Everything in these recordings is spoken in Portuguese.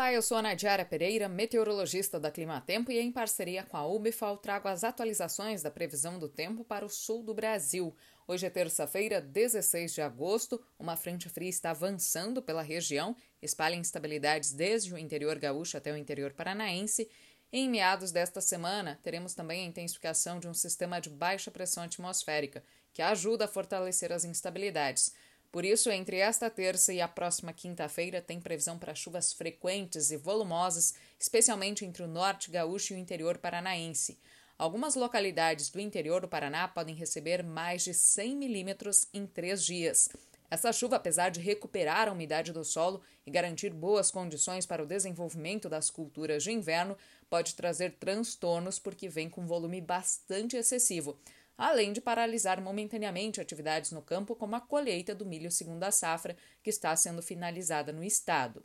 Olá, eu sou a Nadiara Pereira, meteorologista da Climatempo e em parceria com a Ubifal trago as atualizações da previsão do tempo para o sul do Brasil. Hoje é terça-feira, 16 de agosto, uma frente fria está avançando pela região, espalha instabilidades desde o interior gaúcho até o interior paranaense. Em meados desta semana, teremos também a intensificação de um sistema de baixa pressão atmosférica, que ajuda a fortalecer as instabilidades. Por isso, entre esta terça e a próxima quinta-feira, tem previsão para chuvas frequentes e volumosas, especialmente entre o norte gaúcho e o interior paranaense. Algumas localidades do interior do Paraná podem receber mais de 100 milímetros em três dias. Essa chuva, apesar de recuperar a umidade do solo e garantir boas condições para o desenvolvimento das culturas de inverno, pode trazer transtornos porque vem com volume bastante excessivo além de paralisar momentaneamente atividades no campo, como a colheita do milho segunda safra, que está sendo finalizada no estado.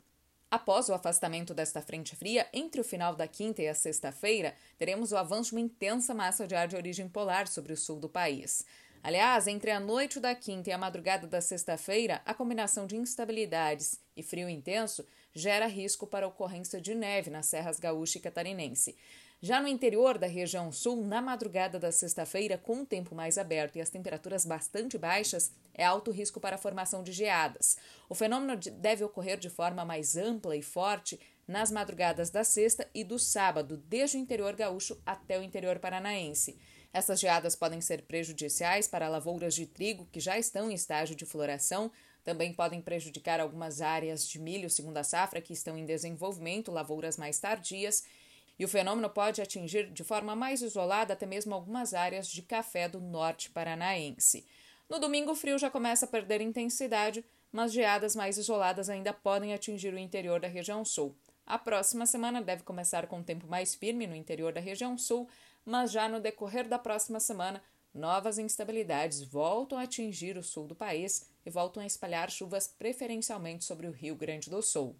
Após o afastamento desta frente fria, entre o final da quinta e a sexta-feira, teremos o avanço de uma intensa massa de ar de origem polar sobre o sul do país. Aliás, entre a noite da quinta e a madrugada da sexta-feira, a combinação de instabilidades e frio intenso gera risco para ocorrência de neve nas serras gaúcha e catarinense. Já no interior da região sul, na madrugada da sexta-feira, com o tempo mais aberto e as temperaturas bastante baixas, é alto risco para a formação de geadas. O fenômeno deve ocorrer de forma mais ampla e forte nas madrugadas da sexta e do sábado, desde o interior gaúcho até o interior paranaense. Essas geadas podem ser prejudiciais para lavouras de trigo que já estão em estágio de floração, também podem prejudicar algumas áreas de milho segunda safra que estão em desenvolvimento, lavouras mais tardias e o fenômeno pode atingir de forma mais isolada até mesmo algumas áreas de café do norte paranaense. No domingo, o frio já começa a perder intensidade, mas geadas mais isoladas ainda podem atingir o interior da região sul. A próxima semana deve começar com um tempo mais firme no interior da região sul, mas já no decorrer da próxima semana, novas instabilidades voltam a atingir o sul do país e voltam a espalhar chuvas preferencialmente sobre o Rio Grande do Sul.